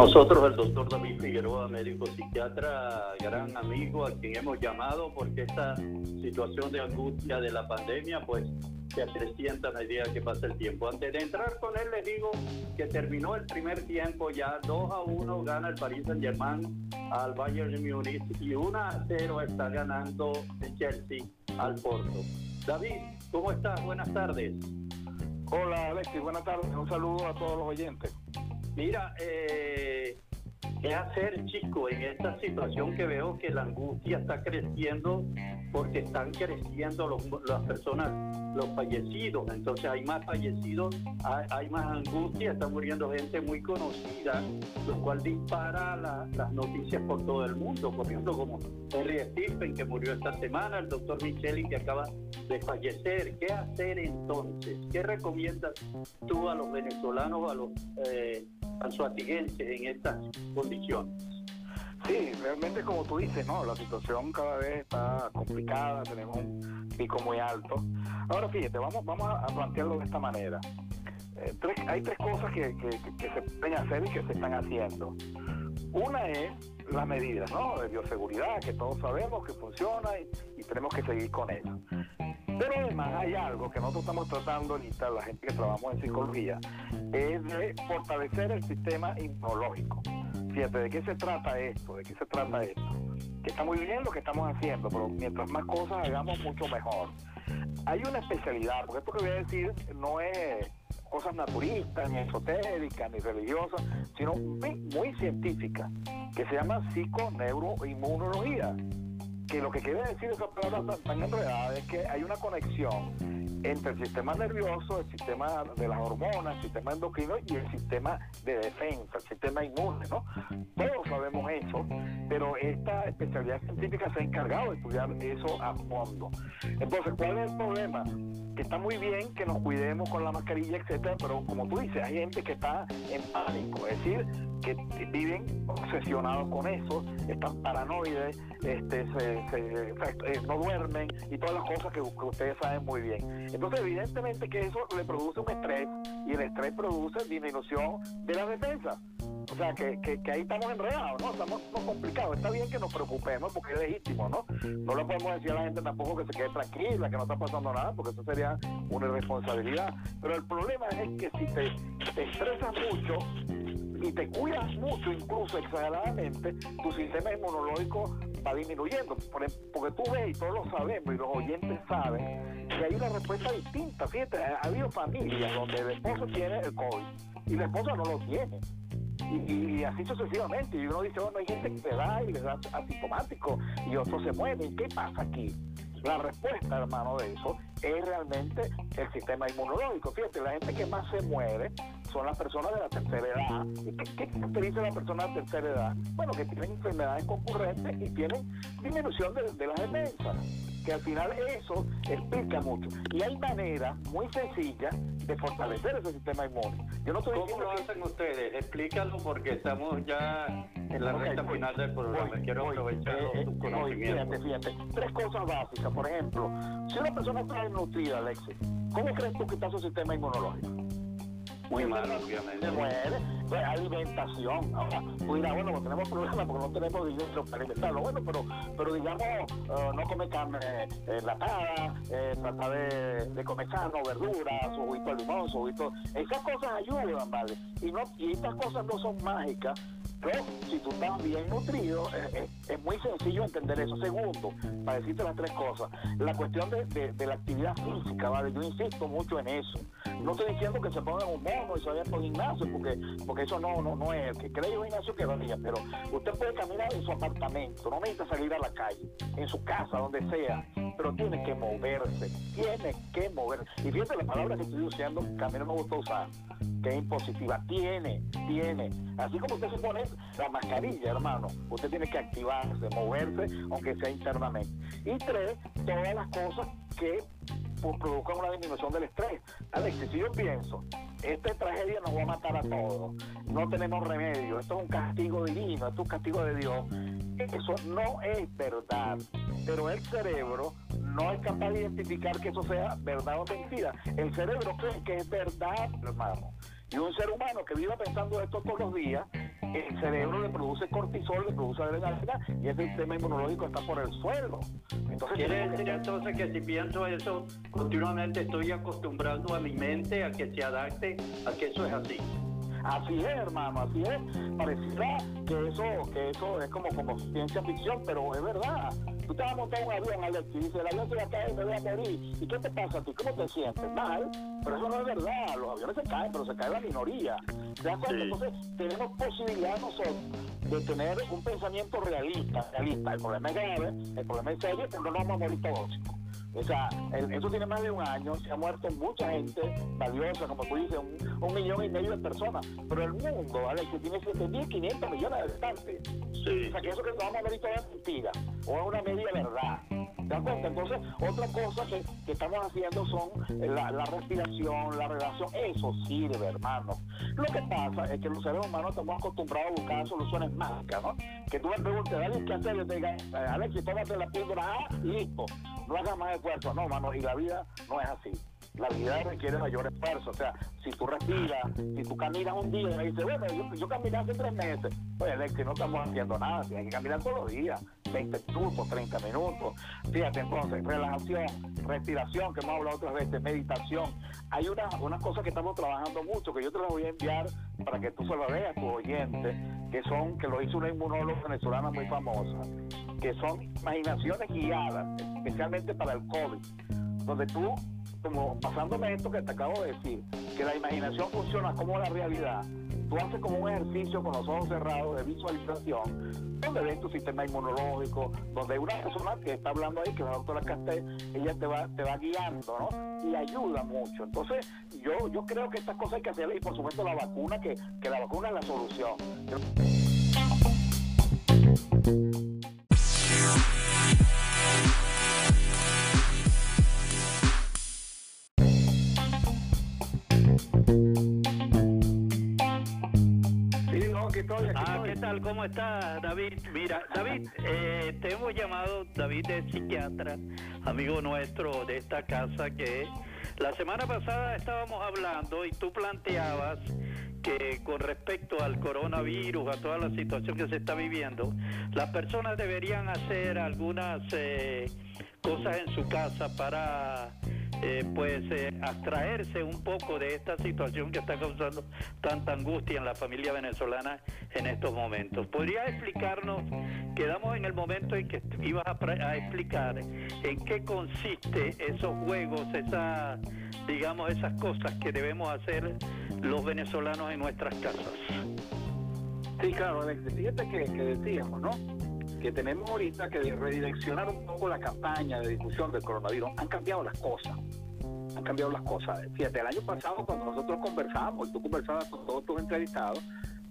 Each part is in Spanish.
Nosotros, el doctor David Figueroa, médico psiquiatra, gran amigo a quien hemos llamado porque esta situación de angustia de la pandemia, pues se acrecienta a medida que pasa el tiempo. Antes de entrar con él, les digo que terminó el primer tiempo, ya 2 a 1 gana el Paris Saint Germain al Bayern de Múnich y 1 a 0 está ganando el Chelsea al Porto. David, ¿cómo estás? Buenas tardes. Hola Alexis, buenas tardes. Un saludo a todos los oyentes. Mira, eh, ¿qué hacer, chico, en esta situación que veo que la angustia está creciendo porque están creciendo los, las personas, los fallecidos? Entonces hay más fallecidos, hay, más angustia, está muriendo gente muy conocida, lo cual dispara las noticias por todo el mundo. Por ejemplo, como Henry Stephen, que murió esta semana, el doctor Micheli, que acaba de fallecer. ¿Qué hacer entonces? ¿Qué recomiendas tú a los venezolanos, a los... Eh, en estas. Sí, realmente como tú dices, ¿no? La situación cada vez está complicada, tenemos un pico muy alto. Ahora fíjate, vamos, vamos a plantearlo de esta manera. Eh, hay tres cosas que, se pueden hacer y que se están haciendo. Una es las medidas, ¿no? De bioseguridad, que todos sabemos que funciona y, y tenemos que seguir con ello. Pero además hay algo que nosotros estamos tratando ahorita, la gente que trabajamos en psicología, es de fortalecer el sistema inmunológico. Fíjate, ¿de qué se trata esto? ¿De qué se trata esto? Que está muy bien lo que estamos haciendo, pero mientras más cosas hagamos, mucho mejor. Hay una especialidad, porque esto que voy a decir no es cosas naturistas, ni esotéricas, ni religiosas, sino muy, muy científica, que se llama psiconeuroinmunología que lo que quiere decir esa palabra tan, enredada es que hay una conexión entre el sistema nervioso, el sistema de las hormonas, el sistema endocrino y el sistema de defensa, el sistema inmune, ¿no? Todos sabemos eso, pero esta especialidad científica se ha encargado de estudiar eso a fondo. Entonces, ¿cuál es el problema? Que está muy bien que nos cuidemos con la mascarilla, etcétera, pero como tú dices, hay gente que está en pánico, es decir, que viven obsesionados con eso, están paranoides, este, se no duermen y todas las cosas que, ustedes saben muy bien. Entonces, evidentemente que eso le produce un estrés y el estrés produce disminución de la defensa. O sea, que, que, ahí estamos enredados, ¿no? Estamos, complicados. Está bien que nos preocupemos porque es legítimo, ¿no? No le podemos decir a la gente tampoco que se quede tranquila, que no está pasando nada, porque eso sería una irresponsabilidad. Pero el problema es que si te, te estresas mucho, y te cuidas mucho, incluso exageradamente, tu sistema inmunológico va disminuyendo. porque tú ves, y todos lo sabemos, y los oyentes saben, que hay una respuesta distinta. Fíjate, ha habido familias donde el esposo tiene el COVID y la esposa no lo tiene. Y, así sucesivamente. Y uno dice, bueno, hay gente que se da y le da asintomático y otros se mueven. ¿Qué pasa aquí? La respuesta, hermano, de eso es realmente el sistema inmunológico. Fíjate, la gente que más se muere son las personas de la tercera edad. ¿Y qué, caracteriza a la persona de la tercera edad? Bueno, que tienen enfermedades concurrentes y tienen disminución de, de las defensas que al final eso explica mucho. Y hay maneras muy sencillas de fortalecer ese sistema inmune. Yo no ¿Cómo lo hacen ustedes? Explícalo porque estamos ya en la recta final del programa. Quiero aprovechar eh, tu conocimiento. Fíjate, fíjate. Tres cosas básicas. Por ejemplo, si una persona está desnutrida, Alexis, ¿cómo crees tú que está su sistema inmunológico? Muy mal, obviamente. Se muere, pues alimentación. Ahora, dirás, bueno, pues tenemos problemas porque no tenemos dinero para alimentarlo. Bueno, pero, pero digamos, uh, no comer carne eh, latada, eh, tratar de, de, comer sano, verduras, su juguito de limón. Esas cosas ayudan, ¿vale? Y, no, y estas cosas no son mágicas pero si tú estás bien nutrido, es, muy sencillo entender eso. Segundo, para decirte las tres cosas, la cuestión de, la actividad física, ¿vale? Yo insisto mucho en eso. No estoy diciendo que se pongan un mono y se vayan por gimnasio, porque, porque eso no, no, no es. Que cree un gimnasio que vaya, pero usted puede caminar en su apartamento, no necesita salir a la calle, en su casa, donde sea, pero tiene que moverse, tiene que moverse. Y fíjate la palabra que estoy usando, que a mí no me gusta usar que es impositiva. Tiene, tiene. Así como usted se pone la mascarilla, hermano, usted tiene que activarse, moverse, aunque sea internamente. Y tres, todas las cosas que provocan una disminución del estrés. Alex, si yo pienso, esta tragedia nos va a matar a todos, no tenemos remedio, esto es un castigo divino, esto es un castigo de Dios, eso no es verdad. Pero el cerebro no es capaz de identificar que eso sea verdad o mentira. El cerebro cree que es verdad, hermano. Y un ser humano que viva pensando esto todos los días, el cerebro le produce cortisol, le produce adrenalina y ese sistema inmunológico está por el suelo. Entonces, Quiere decir entonces que si pienso eso continuamente estoy acostumbrando a mi mente a que se adapte a que eso es así. Así es, hermano, así es. Pareciera que eso, que eso es como, como ciencia ficción, pero es verdad. Tú te vas a montar un avión, Alex, y dices, el avión se va a caer, me voy a morir. ¿Y qué te pasa a ti? ¿Cómo te sientes? Mal. Pero eso no es verdad. Los aviones se caen, pero se cae la minoría. ¿Te das cuenta? Entonces, tenemos posibilidad nosotros de tener un pensamiento realista. realista. El problema es grave, el problema es serio, pero no vamos a morir todos. O sea, eso tiene más de un año, se ha muerto mucha gente valiosa, como tú dices, un, millón y medio de personas. Pero el mundo, ¿vale? Que tiene 7.500 millones de habitantes. Sí. O sea, que eso que vamos a ver es mentira, o es una media verdad. ¿Te das cuenta? Entonces, otra cosa que, que estamos haciendo son la, la, respiración, la relación. Eso sirve, hermano. Lo que pasa es que los seres humanos estamos acostumbrados a buscar soluciones mágicas, ¿no? Que tú me preguntes, Alex, ¿qué hacer? Yo te diga, Alex, tómate la píldora A, listo. No hagas más esfuerzo. No, mano, y la vida no es así la vida requiere mayor esfuerzo. O sea, si tú respiras, si tú caminas un día y dices, bueno, yo, yo caminé hace tres meses, pues Alex, no estamos haciendo nada, tienes que caminar todos los días, 20 minutos, 30 minutos. Fíjate, entonces, relajación, respiración, que hemos hablado otras veces, meditación. Hay unas una cosas que estamos trabajando mucho, que yo te las voy a enviar para que tú se lo veas a tu oyente, que son, que lo hizo una inmunóloga venezolana muy famosa, que son imaginaciones guiadas, especialmente para el COVID, donde tú como pasándome esto que te acabo de decir, que la imaginación funciona como la realidad, tú haces como un ejercicio con los ojos cerrados de visualización, donde ves tu sistema inmunológico, donde una persona que está hablando ahí, que es la doctora Castel, ella te va, te va guiando, ¿no? Y ayuda mucho. Entonces, yo, yo creo que estas cosas hay que hacerlas y por supuesto la vacuna, que, que la vacuna es la solución. Tal? ¿Cómo estás, David? Mira, David, eh, te hemos llamado, David es psiquiatra, amigo nuestro de esta casa, que la semana pasada estábamos hablando y tú planteabas que con respecto al coronavirus, a toda la situación que se está viviendo, las personas deberían hacer algunas eh, cosas en su casa para eh, pues eh, abstraerse un poco de esta situación que está causando tanta angustia en la familia venezolana en estos momentos. ¿Podría explicarnos, quedamos en el momento en que ibas a, explicar en qué consiste esos juegos, esa, digamos, esas cosas que debemos hacer los venezolanos en nuestras casas? Sí, claro, fíjate que decíamos, ¿no? Que tenemos ahorita que redireccionar un poco la campaña de difusión del coronavirus. Han cambiado las cosas. Han cambiado las cosas. Fíjate, el año pasado cuando nosotros conversábamos, tú conversabas con todos tus entrevistados,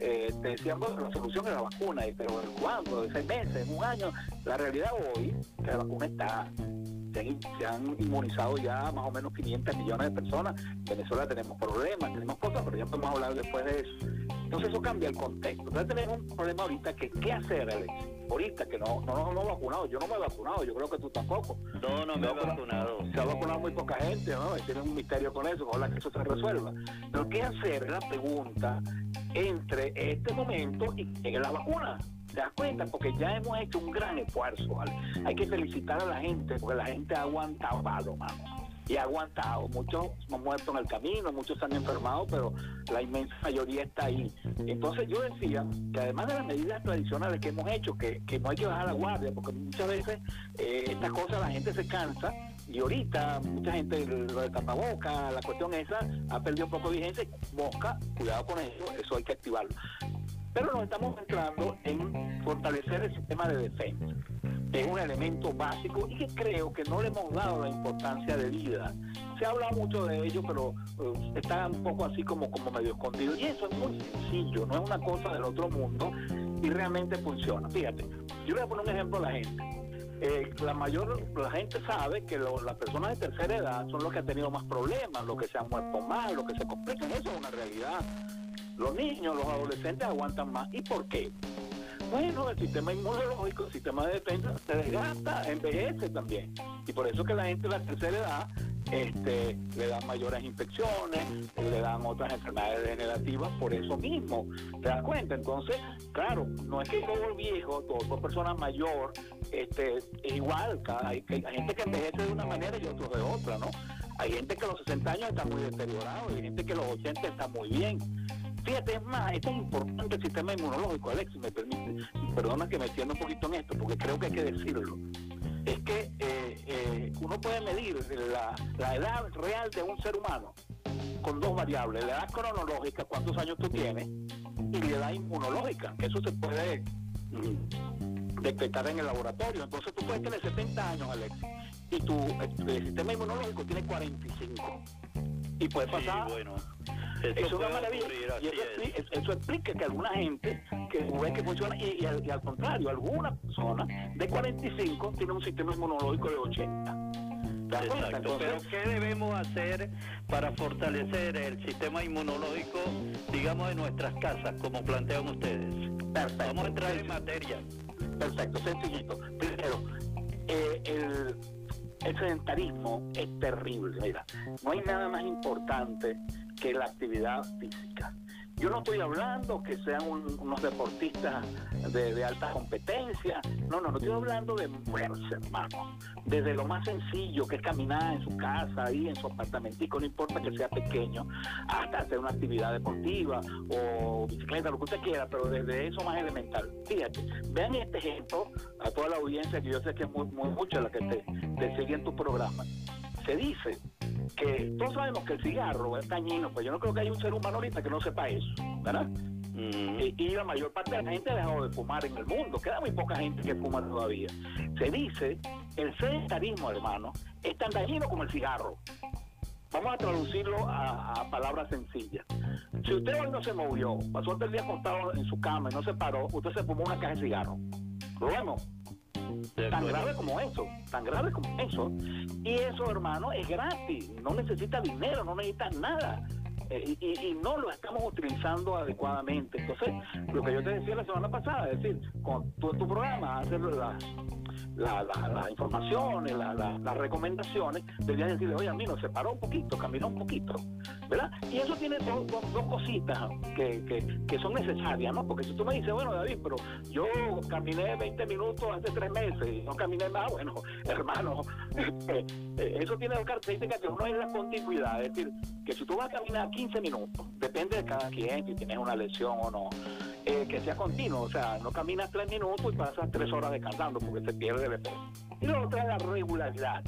eh, te decíamos que la solución era la vacuna, pero ¿cuándo? ¿De seis meses? ¿En un año? La realidad hoy, que la vacuna está se han, inmunizado ya más o menos 500 millones de personas. En Venezuela tenemos problemas, tenemos cosas, pero ya podemos hablar después de eso. Entonces eso cambia el contexto. Entonces tenemos un problema ahorita que ¿qué hacer, Alex? Ahorita que no, no, no, vacunado, yo no me he vacunado, yo creo que tú tampoco. No, no me he vacunado. Se ha vacunado muy poca gente, ¿no? Tiene un misterio con eso, ojalá que eso se resuelva. Pero ¿qué hacer? La pregunta entre este momento y que llegue la vacuna. ¿Te das cuenta? Porque ya hemos hecho un gran esfuerzo, ¿vale? Hay que felicitar a la gente, porque la gente ha aguantado, mano y ha aguantado. Muchos han muerto en el camino, muchos han enfermado, pero la inmensa mayoría está ahí. Entonces yo decía que además de las medidas tradicionales que hemos hecho, que, no hay que bajar la guardia, porque muchas veces eh, estas cosas la gente se cansa y ahorita mucha gente lo de tapaboca, la cuestión esa ha perdido un poco de vigencia. Mosca, cuidado con eso, eso hay que activarlo. Pero nos estamos centrando en fortalecer el sistema de defensa es un elemento básico y que creo que no le hemos dado la importancia de vida. Se habla mucho de ello, pero eh, está un poco así como, como medio escondido. Y eso es muy sencillo, no es una cosa del otro mundo y realmente funciona. Fíjate, yo voy a poner un ejemplo a la gente. Eh, la mayor, la gente sabe que las personas de tercera edad son los que han tenido más problemas, los que se han muerto más, los que se complican. Eso es una realidad. Los niños, los adolescentes aguantan más. ¿Y por qué? Bueno, el sistema inmunológico, el sistema de defensa se desgasta, envejece también. Y por eso que la gente de la tercera edad este, le dan mayores infecciones, le dan otras enfermedades degenerativas por eso mismo. ¿Te das cuenta? Entonces, claro, no es que todo viejo, toda persona mayor, este, es igual. hay, gente que envejece de una manera y otros de otra, ¿no? Hay gente que a los 60 años está muy deteriorado, hay gente que a los 80 está muy bien. Fíjate, es más, esto es importante el sistema inmunológico, Alex, si me permite. Perdona que me entienda un poquito en esto, porque creo que hay que decirlo es que eh, eh, uno puede medir la, edad real de un ser humano con dos variables, la edad cronológica, cuántos años tú tienes, y la edad inmunológica, que eso se puede mm, detectar en el laboratorio. Entonces tú puedes tener 70 años, Alex, y tu el sistema inmunológico tiene 45. Y puede pasar... bueno es una maravilla. y eso, explica, que alguna gente que ve que funciona y, al, contrario, alguna persona de 45 tiene un sistema inmunológico de 80. Exacto, pero ¿qué debemos hacer para fortalecer el sistema inmunológico, digamos, de nuestras casas, como plantean ustedes? Perfecto. Vamos a entrar en materia. Perfecto, sencillito. Primero, eh, el, el sedentarismo es terrible. Mira, no hay nada más importante que la actividad física. Yo no estoy hablando que sean unos deportistas de, alta competencia, no, no, no estoy hablando de fuerza, hermano. Desde lo más sencillo, que es caminar en su casa, ahí en su apartamentico, no importa que sea pequeño, hasta hacer una actividad deportiva o bicicleta, lo que usted quiera, pero desde eso más elemental. Fíjate, vean este ejemplo a toda la audiencia, que yo sé que es muy, muy mucha la que te, te sigue en tu programa. Se dice que todos sabemos que el cigarro es dañino, pues yo no creo que haya un ser humano ahorita que no sepa eso, ¿verdad? Mm. Y, la mayor parte de la gente ha dejado de fumar en el mundo, queda muy poca gente que fuma todavía. Se dice, el sedentarismo, hermano, es tan dañino como el cigarro. Vamos a traducirlo a, palabras sencillas. Si usted hoy no se movió, pasó todo el día acostado en su cama y no se paró, usted se fumó una caja de cigarro. Lo vemos tan grave como eso, tan grave como eso. Y eso, hermano, es gratis, no necesita dinero, no necesita nada. Eh, y, no lo estamos utilizando adecuadamente. Entonces, lo que yo te decía la semana pasada, es decir, con tu, tu programa, hacer las las informaciones, las recomendaciones, deberían decirle, oye, a mí nos separó un poquito, caminó un poquito, ¿verdad? Y eso tiene dos, dos, cositas que, que, son necesarias, ¿no? Porque si tú me dices, bueno, David, pero yo caminé 20 minutos hace tres meses y no caminé más, bueno, hermano, eh, eso tiene la característica que uno es la continuidad, es decir, que si tú vas a caminar 15 minutos, depende de cada quien, si tienes una lesión o no, eh, que sea continuo, o sea, no caminas tres minutos y pasas tres horas descansando porque se pierde el efecto. Y lo otro es la regularidad.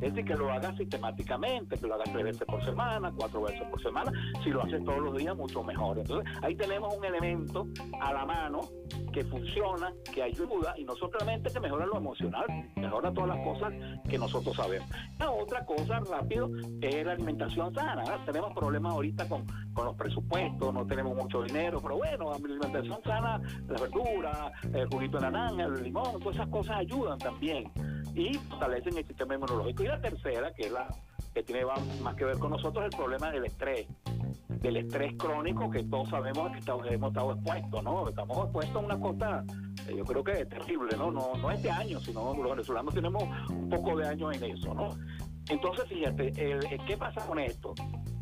Es decir, que lo hagas sistemáticamente, que lo hagas tres veces por semana, cuatro veces por semana. Si lo haces todos los días, mucho mejor. Entonces, ahí tenemos un elemento a la mano que funciona, que ayuda, y no solamente que mejora lo emocional, mejora todas las cosas que nosotros sabemos. La otra cosa, rápido, es la alimentación sana. Tenemos problemas ahorita con, con los presupuestos, no tenemos mucho dinero, pero bueno, la alimentación sana, la verdura, el juguito de naranja, el limón, todas esas cosas ayudan también y fortalecen el sistema inmunológico. Y la tercera, que es la que tiene más que ver con nosotros, el problema del estrés, del estrés crónico que todos sabemos que estamos, hemos estado expuestos, ¿no? Estamos expuestos a una cosa, eh, yo creo que es terrible, ¿no? No, no es de años, sino los venezolanos tenemos un poco de años en eso, ¿no? Entonces, fíjate, ¿qué pasa con esto?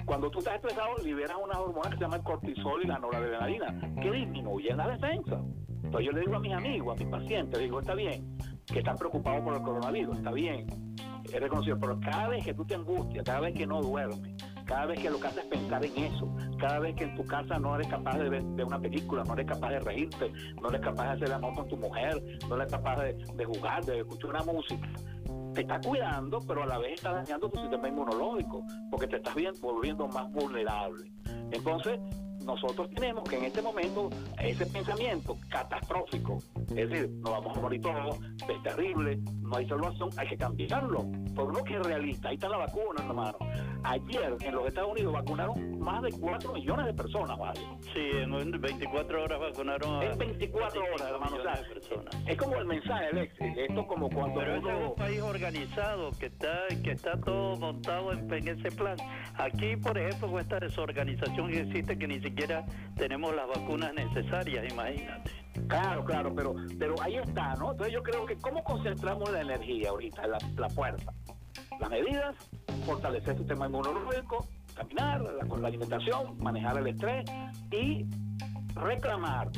Cuando tú estás estresado, liberas una hormona que se llama el cortisol y la noradrenalina, que disminuyen la defensa. Entonces yo le digo a mis amigos, a mis pacientes, digo, está bien, que están preocupados por el coronavirus, está bien, es reconocido, pero cada vez que tú te angustias, cada vez que no duermes, cada vez que lo que haces es pensar en eso, cada vez que en tu casa no eres capaz de ver una película, no eres capaz de reírte, no eres capaz de hacer amor con tu mujer, no eres capaz de, jugar, de escuchar una música, te está cuidando, pero a la vez está dañando tu sistema inmunológico, porque te estás volviendo más vulnerable. Entonces, nosotros tenemos que en este momento ese pensamiento catastrófico, es decir, nos vamos a morir todos, es terrible, no hay salvación, hay que cambiarlo, por lo que es realista, ahí está la vacuna, hermano. Ayer en los Estados Unidos vacunaron más de 4 millones de personas, ¿vale? Sí, en 24 horas vacunaron a... En 24 horas, hermano, es como el mensaje, Alex, esto como cuando Pero es un país organizado que está que está todo montado en, en ese plan. Aquí, por ejemplo, con esta desorganización que existe que ni siquiera tenemos las vacunas necesarias, imagínate. Claro, claro, pero, pero ahí está, ¿no? Entonces yo creo que cómo concentramos la energía ahorita, la, la fuerza, las medidas fortalecer el sistema inmunológico, caminar, la alimentación, manejar el estrés y reclamar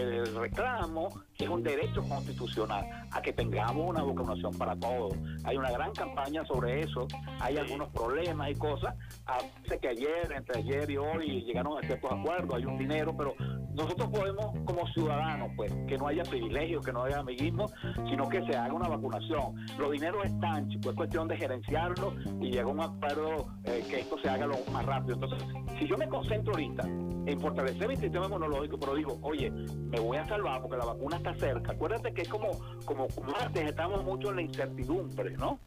el reclamo que es un derecho constitucional a que tengamos una vacunación para todos. Hay una gran campaña sobre eso, hay algunos problemas y cosas. Hace que ayer, entre ayer y hoy, llegaron a ciertos acuerdos, hay un dinero, pero nosotros podemos, como ciudadanos, pues, que no haya privilegios, que no haya amiguismo, sino que se haga una vacunación. Los dineros están, chicos, es cuestión de gerenciarlo y llega a un acuerdo eh, que esto se haga lo más rápido. Entonces, si yo me concentro ahorita en fortalecer mi sistema inmunológico, pero digo, oye, me voy a salvar porque la vacuna está cerca. Acuérdate que es como, como antes estamos mucho en la incertidumbre, ¿no?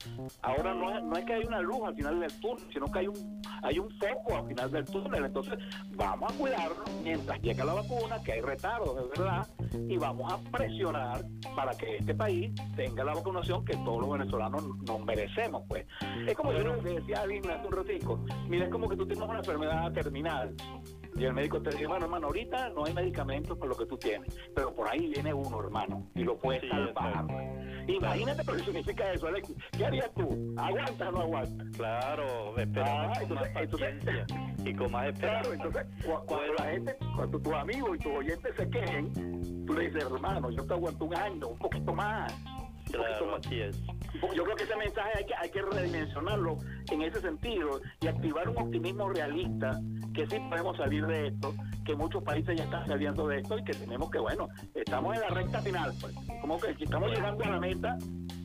Ahora no es, no es que hay una luz al final del túnel, sino que hay un, hay un foco al final del túnel. Entonces, vamos a cuidarnos mientras llega la vacuna, que hay retardo, de verdad, y vamos a presionar para que este país tenga la vacunación que todos los venezolanos nos merecemos, pues. Es como yo le decía a Dina hace un ratico, mira, es como que tú tienes una enfermedad terminal y el médico te dice, bueno, hermano, ahorita no hay medicamentos para lo que tú tienes, pero por ahí viene uno, hermano, y lo puedes salvar. Imagínate lo que significa eso, Alex. ¿Qué harías tú? ¿Aguantas o no aguantas? Claro, esperamos ah, con más paciencia y con más esperanza. Claro, entonces, cuando la gente, cuando tus amigos y tus oyentes se quejen, tú le dices, hermano, yo te aguanto un año, un poquito más. Claro, así es. Yo creo que ese mensaje hay que, hay que redimensionarlo en ese sentido y activar un optimismo realista que sí podemos salir de esto, que muchos países ya están saliendo de esto y que tenemos que, bueno, estamos en la recta final, pues, como que estamos llegando a la meta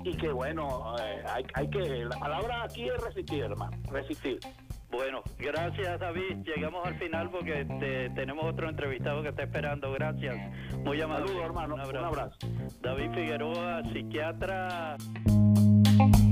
y que, bueno, eh, hay, hay que, la palabra aquí es resistir, hermano, resistir. Bueno, gracias David. Llegamos al final porque tenemos otro entrevistado que está esperando. Gracias. Muy amable. Saludos, hermano. Un abrazo. David Figueroa, psiquiatra. thank you